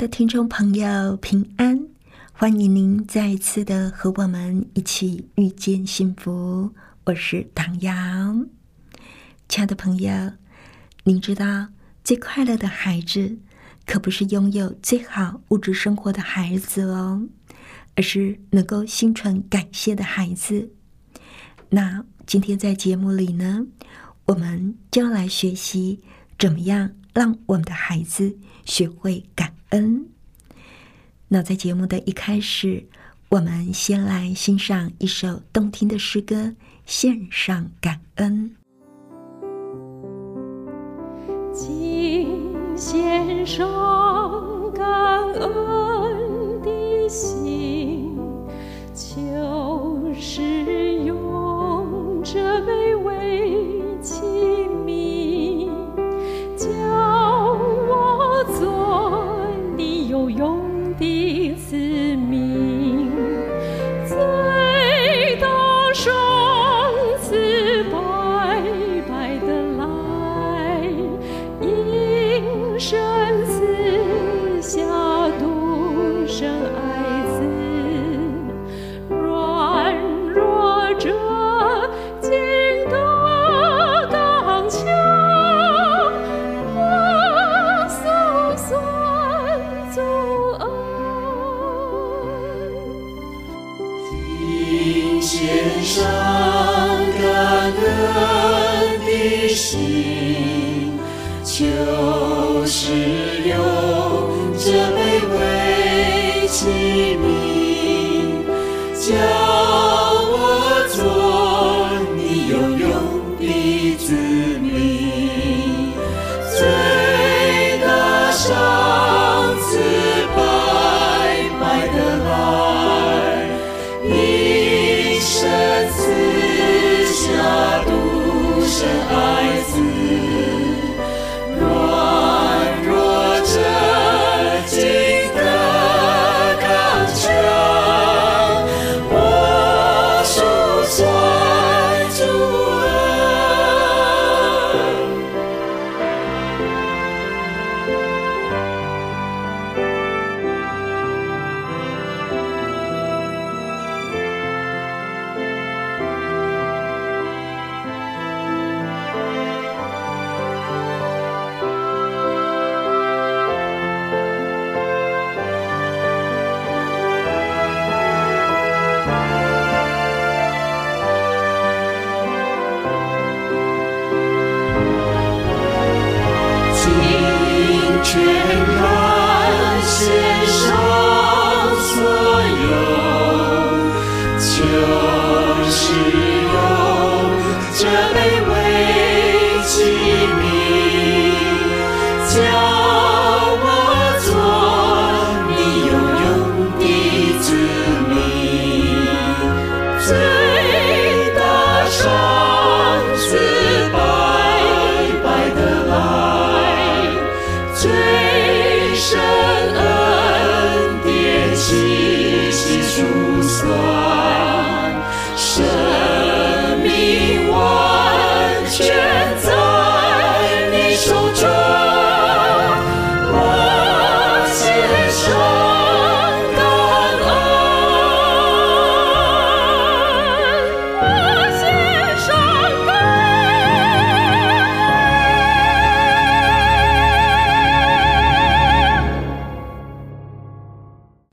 的听众朋友，平安！欢迎您再一次的和我们一起遇见幸福。我是唐瑶，亲爱的朋友，您知道？最快乐的孩子，可不是拥有最好物质生活的孩子哦，而是能够心存感谢的孩子。那今天在节目里呢，我们就来学习怎么样让我们的孩子学会感恩。那在节目的一开始，我们先来欣赏一首动听的诗歌，献上感恩。献上感恩的心，就是用这独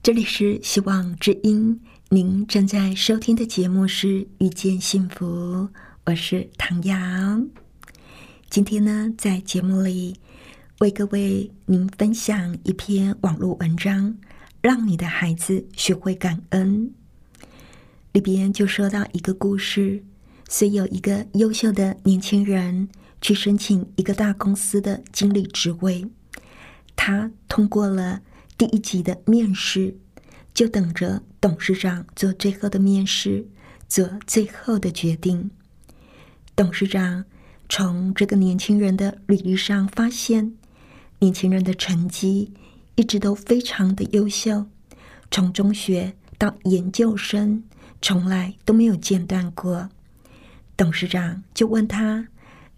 这里是希望之音，您正在收听的节目是《遇见幸福》，我是唐瑶。今天呢，在节目里为各位您分享一篇网络文章，让你的孩子学会感恩。里边就说到一个故事，虽有一个优秀的年轻人去申请一个大公司的经理职位，他通过了第一级的面试，就等着董事长做最后的面试，做最后的决定。董事长从这个年轻人的履历上发现，年轻人的成绩一直都非常的优秀，从中学到研究生，从来都没有间断过。董事长就问他：“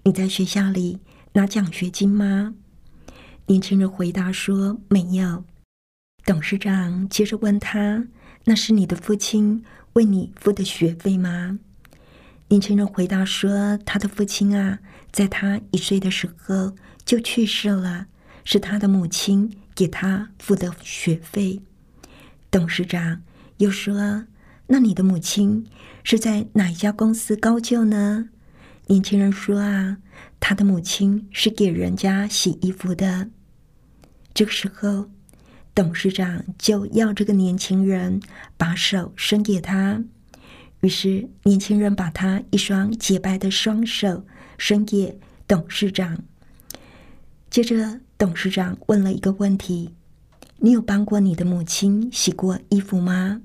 你在学校里拿奖学金吗？”年轻人回答说：“没有。”董事长接着问他：“那是你的父亲为你付的学费吗？”年轻人回答说：“他的父亲啊，在他一岁的时候就去世了，是他的母亲给他付的学费。”董事长又说：“那你的母亲是在哪一家公司高就呢？”年轻人说：“啊，他的母亲是给人家洗衣服的。”这个时候，董事长就要这个年轻人把手伸给他。于是，年轻人把他一双洁白的双手伸给董事长。接着，董事长问了一个问题：“你有帮过你的母亲洗过衣服吗？”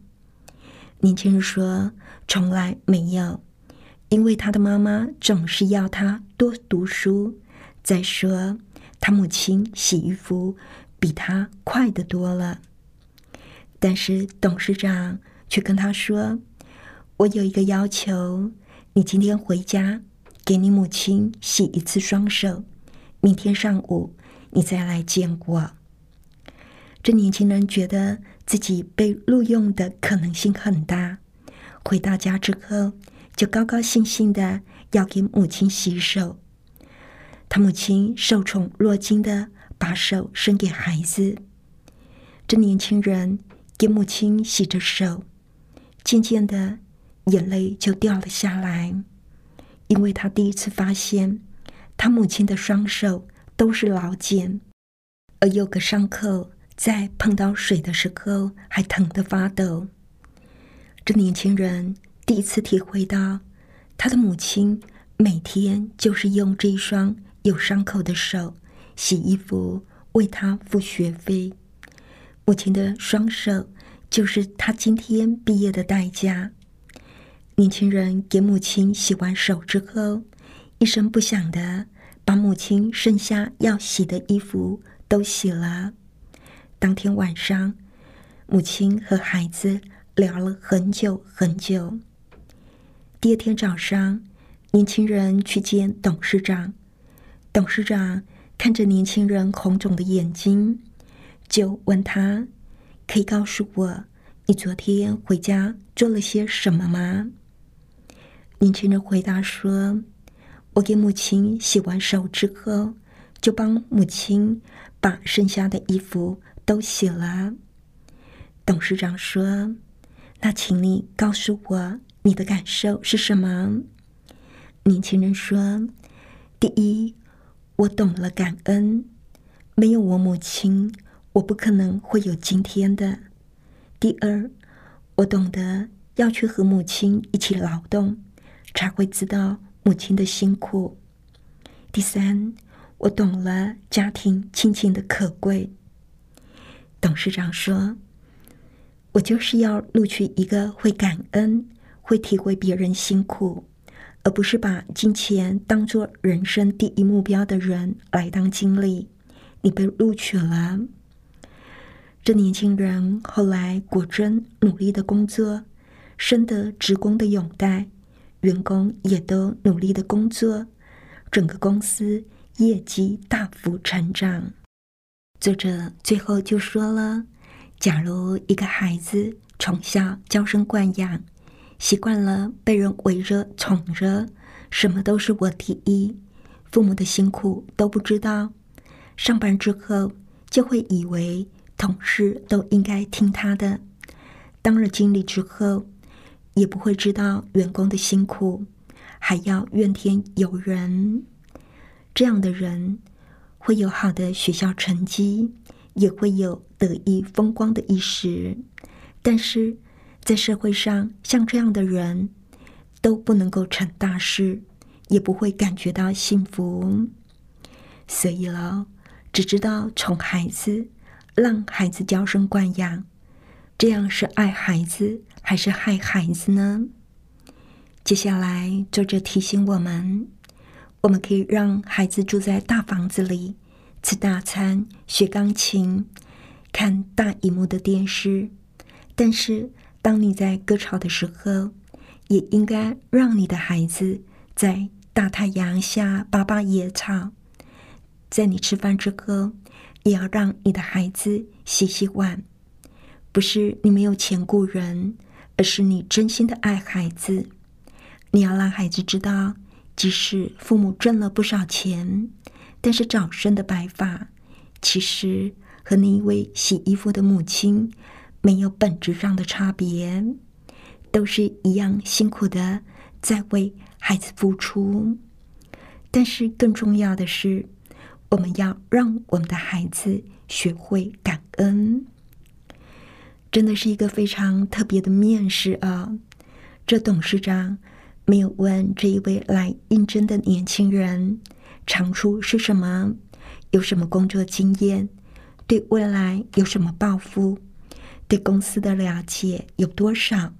年轻人说：“从来没有，因为他的妈妈总是要他多读书。再说，他母亲洗衣服比他快得多了。”但是，董事长却跟他说。我有一个要求，你今天回家给你母亲洗一次双手，明天上午你再来见我。这年轻人觉得自己被录用的可能性很大，回到家之后就高高兴兴的要给母亲洗手。他母亲受宠若惊的把手伸给孩子，这年轻人给母亲洗着手，渐渐的。眼泪就掉了下来，因为他第一次发现，他母亲的双手都是老茧，而有个伤口在碰到水的时候还疼得发抖。这年轻人第一次体会到，他的母亲每天就是用这一双有伤口的手洗衣服，为他付学费。母亲的双手就是他今天毕业的代价。年轻人给母亲洗完手之后，一声不响的把母亲剩下要洗的衣服都洗了。当天晚上，母亲和孩子聊了很久很久。第二天早上，年轻人去见董事长。董事长看着年轻人红肿的眼睛，就问他：“可以告诉我，你昨天回家做了些什么吗？”年轻人回答说：“我给母亲洗完手之后，就帮母亲把剩下的衣服都洗了。”董事长说：“那请你告诉我你的感受是什么？”年轻人说：“第一，我懂了感恩，没有我母亲，我不可能会有今天的。第二，我懂得要去和母亲一起劳动。”才会知道母亲的辛苦。第三，我懂了家庭亲情的可贵。董事长说：“我就是要录取一个会感恩、会体会别人辛苦，而不是把金钱当做人生第一目标的人来当经理。”你被录取了。这年轻人后来果真努力的工作，深得职工的拥戴。员工也都努力的工作，整个公司业绩大幅成长。作者最后就说了：，假如一个孩子从小娇生惯养，习惯了被人围着宠着，什么都是我第一，父母的辛苦都不知道，上班之后就会以为同事都应该听他的，当了经理之后。也不会知道员工的辛苦，还要怨天尤人。这样的人会有好的学校成绩，也会有得意风光的一时，但是在社会上，像这样的人都不能够成大事，也不会感觉到幸福。所以了，只知道宠孩子，让孩子娇生惯养，这样是爱孩子还是害孩子呢？接下来，作者提醒我们：我们可以让孩子住在大房子里，吃大餐，学钢琴，看大荧幕的电视。但是，当你在割草的时候，也应该让你的孩子在大太阳下拔拔野草。在你吃饭之后，也要让你的孩子洗洗碗。不是你没有钱雇人，而是你真心的爱孩子。你要让孩子知道，即使父母挣了不少钱，但是早生的白发，其实和那一位洗衣服的母亲没有本质上的差别，都是一样辛苦的在为孩子付出。但是更重要的是，我们要让我们的孩子学会感恩。真的是一个非常特别的面试啊！这董事长。没有问这一位来应征的年轻人长处是什么，有什么工作经验，对未来有什么抱负，对公司的了解有多少。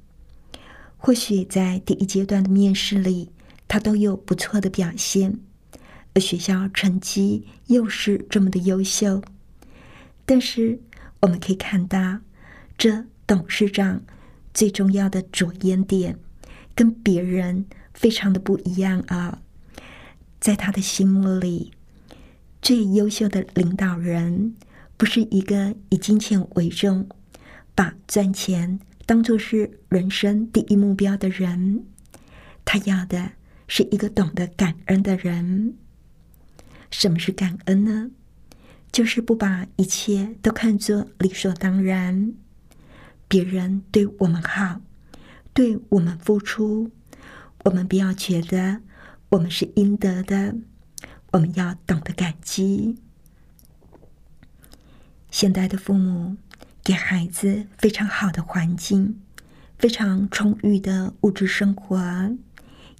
或许在第一阶段的面试里，他都有不错的表现，而学校成绩又是这么的优秀。但是我们可以看到，这董事长最重要的着眼点。跟别人非常的不一样啊！在他的心目里，最优秀的领导人不是一个以金钱为重、把赚钱当做是人生第一目标的人。他要的是一个懂得感恩的人。什么是感恩呢？就是不把一切都看作理所当然。别人对我们好。对我们付出，我们不要觉得我们是应得的，我们要懂得感激。现代的父母给孩子非常好的环境，非常充裕的物质生活，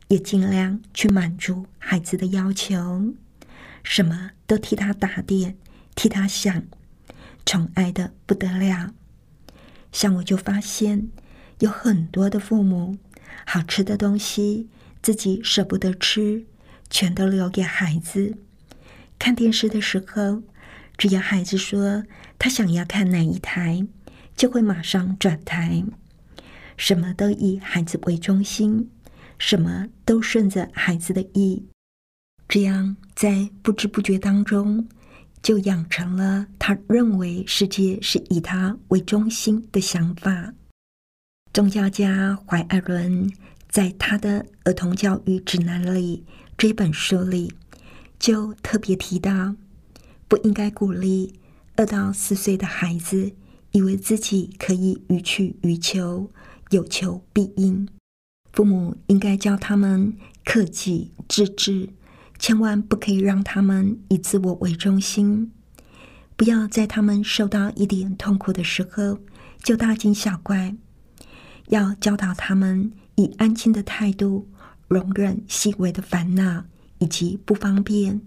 也尽量去满足孩子的要求，什么都替他打点，替他想，宠爱的不得了。像我就发现。有很多的父母，好吃的东西自己舍不得吃，全都留给孩子。看电视的时候，只要孩子说他想要看哪一台，就会马上转台。什么都以孩子为中心，什么都顺着孩子的意，这样在不知不觉当中，就养成了他认为世界是以他为中心的想法。宗教家怀艾伦在他的《儿童教育指南》里这本书里，就特别提到，不应该鼓励二到四岁的孩子以为自己可以予取予求、有求必应。父母应该教他们克己自制，千万不可以让他们以自我为中心。不要在他们受到一点痛苦的时候就大惊小怪。要教导他们以安静的态度容忍细微的烦恼以及不方便，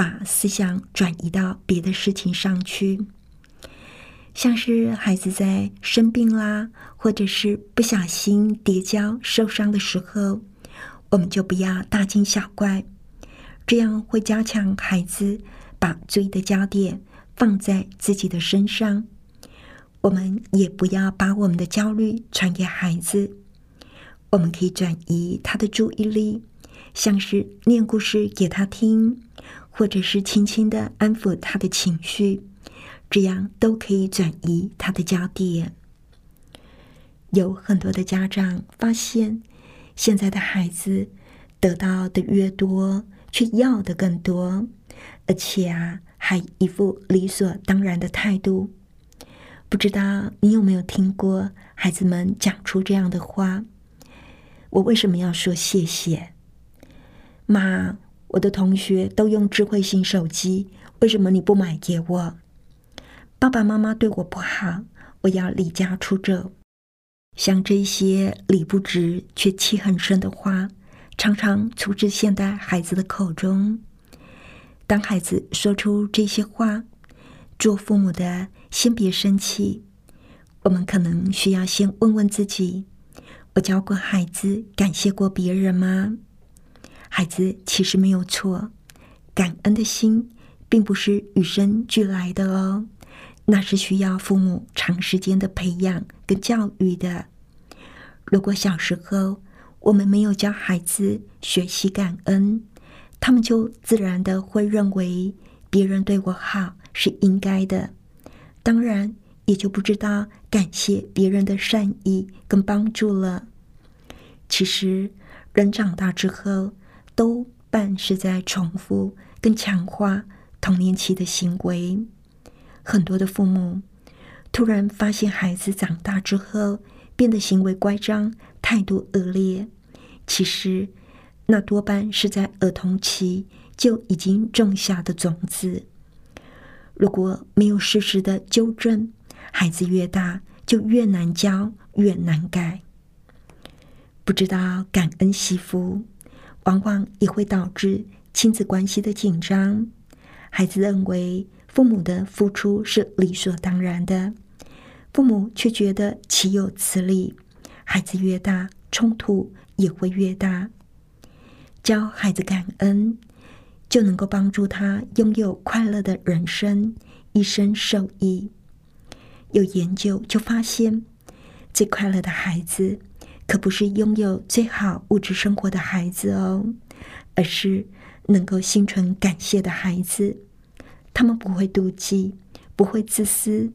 把思想转移到别的事情上去。像是孩子在生病啦，或者是不小心跌跤受伤的时候，我们就不要大惊小怪，这样会加强孩子把注意的焦点放在自己的身上。我们也不要把我们的焦虑传给孩子。我们可以转移他的注意力，像是念故事给他听，或者是轻轻的安抚他的情绪，这样都可以转移他的焦点。有很多的家长发现，现在的孩子得到的越多，却要的更多，而且啊，还一副理所当然的态度。不知道你有没有听过孩子们讲出这样的话？我为什么要说谢谢？妈，我的同学都用智慧型手机，为什么你不买给我？爸爸妈妈对我不好，我要离家出走。像这些理不直却气很深的话，常常出自现代孩子的口中。当孩子说出这些话，做父母的先别生气。我们可能需要先问问自己：我教过孩子感谢过别人吗？孩子其实没有错，感恩的心并不是与生俱来的哦，那是需要父母长时间的培养跟教育的。如果小时候我们没有教孩子学习感恩，他们就自然的会认为别人对我好是应该的，当然也就不知道感谢别人的善意跟帮助了。其实人长大之后，多半是在重复跟强化童年期的行为。很多的父母突然发现孩子长大之后变得行为乖张、态度恶劣，其实那多半是在儿童期就已经种下的种子。如果没有适时的纠正，孩子越大就越难教、越难改。不知道感恩惜福。往往也会导致亲子关系的紧张。孩子认为父母的付出是理所当然的，父母却觉得岂有此理。孩子越大，冲突也会越大。教孩子感恩，就能够帮助他拥有快乐的人生，一生受益。有研究就发现，最快乐的孩子。可不是拥有最好物质生活的孩子哦，而是能够心存感谢的孩子。他们不会妒忌，不会自私，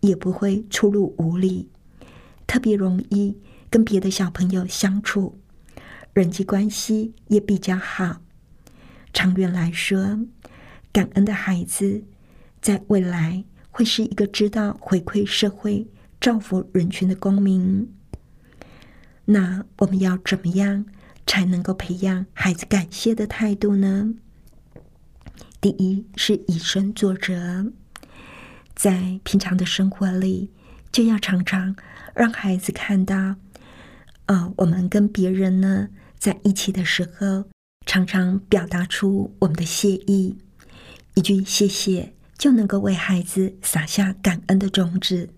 也不会粗鲁无礼，特别容易跟别的小朋友相处，人际关系也比较好。长远来说，感恩的孩子在未来会是一个知道回馈社会、造福人群的公民。那我们要怎么样才能够培养孩子感谢的态度呢？第一是以身作则，在平常的生活里，就要常常让孩子看到，呃，我们跟别人呢在一起的时候，常常表达出我们的谢意，一句谢谢就能够为孩子撒下感恩的种子。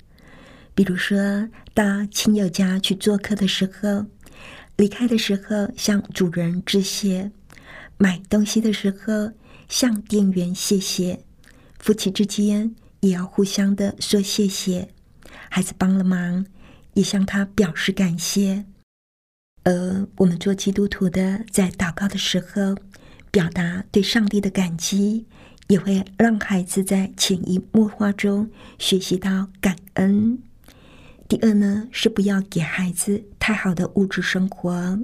比如说，到亲友家去做客的时候，离开的时候向主人致谢；买东西的时候向店员谢谢；夫妻之间也要互相的说谢谢；孩子帮了忙，也向他表示感谢。而我们做基督徒的，在祷告的时候，表达对上帝的感激，也会让孩子在潜移默化中学习到感恩。第二呢，是不要给孩子太好的物质生活，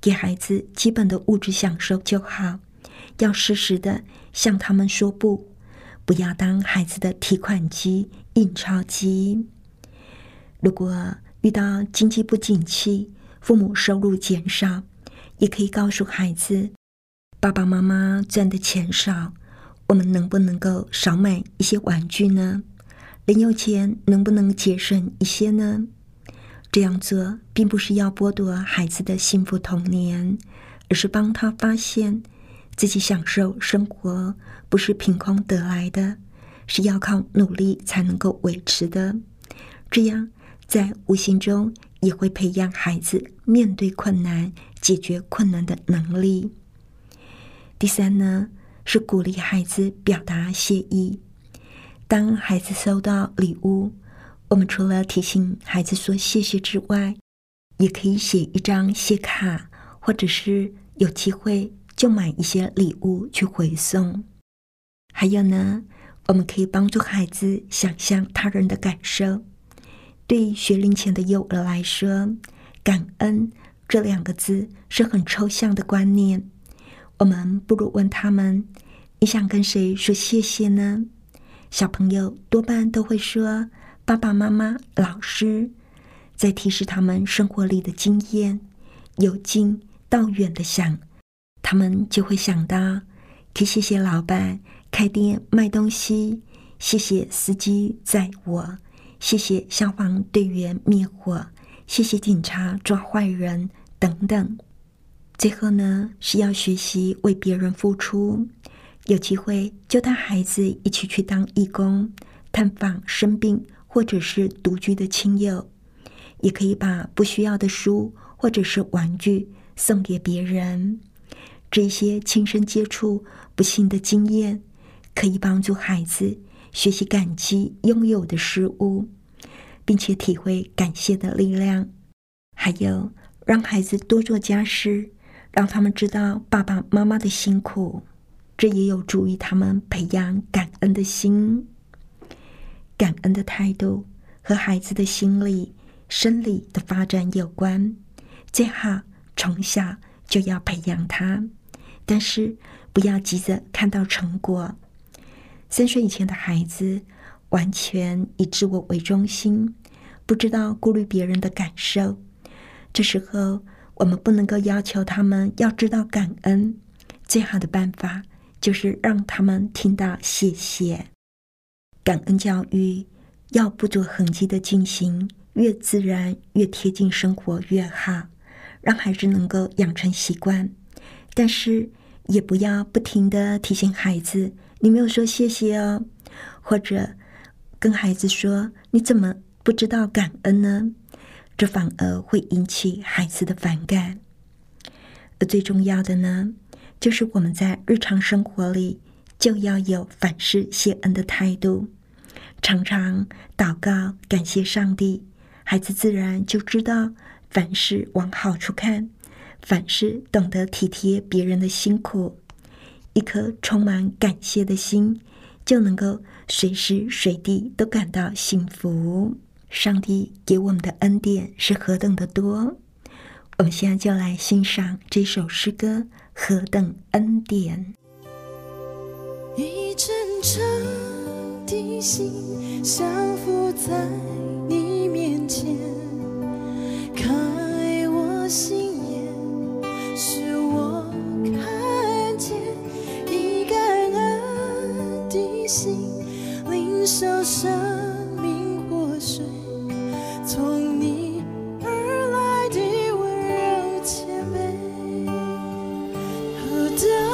给孩子基本的物质享受就好。要适时的向他们说不，不要当孩子的提款机、印钞机。如果遇到经济不景气，父母收入减少，也可以告诉孩子，爸爸妈妈赚的钱少，我们能不能够少买一些玩具呢？零用钱能不能节省一些呢？这样做并不是要剥夺孩子的幸福童年，而是帮他发现自己享受生活不是凭空得来的，是要靠努力才能够维持的。这样在无形中也会培养孩子面对困难、解决困难的能力。第三呢，是鼓励孩子表达谢意。当孩子收到礼物，我们除了提醒孩子说谢谢之外，也可以写一张谢卡，或者是有机会就买一些礼物去回送。还有呢，我们可以帮助孩子想象他人的感受。对学龄前的幼儿来说，感恩这两个字是很抽象的观念。我们不如问他们：你想跟谁说谢谢呢？小朋友多半都会说爸爸妈妈、老师，在提示他们生活里的经验，由近到远的想，他们就会想到：可以谢谢老板开店卖东西，谢谢司机载我，谢谢消防队员灭火，谢谢警察抓坏人等等。最后呢，是要学习为别人付出。有机会就带孩子一起去当义工，探访生病或者是独居的亲友，也可以把不需要的书或者是玩具送给别人。这些亲身接触不幸的经验，可以帮助孩子学习感激拥有的事物，并且体会感谢的力量。还有，让孩子多做家事，让他们知道爸爸妈妈的辛苦，这也有助于他们培养感恩的心。感恩的态度和孩子的心理、生理的发展有关，最好从小就要培养他。但是不要急着看到成果。三岁以前的孩子完全以自我为中心，不知道顾虑别人的感受。这时候，我们不能够要求他们要知道感恩。最好的办法就是让他们听到谢谢。感恩教育要不着痕迹的进行，越自然越贴近生活越好，让孩子能够养成习惯。但是也不要不停的提醒孩子，你没有说谢谢哦，或者跟孩子说你怎么不知道感恩呢？这反而会引起孩子的反感。而最重要的呢，就是我们在日常生活里就要有反思谢恩的态度，常常祷告感谢上帝，孩子自然就知道凡事往好处看，凡事懂得体贴别人的辛苦，一颗充满感谢的心，就能够随时随地都感到幸福。上帝给我们的恩典是何等的多！我们现在就来欣赏这首诗歌《何等恩典》。一真诚的心降伏在你面前，开我心眼，使我看见一感恩的心，领受生。命活水，从你我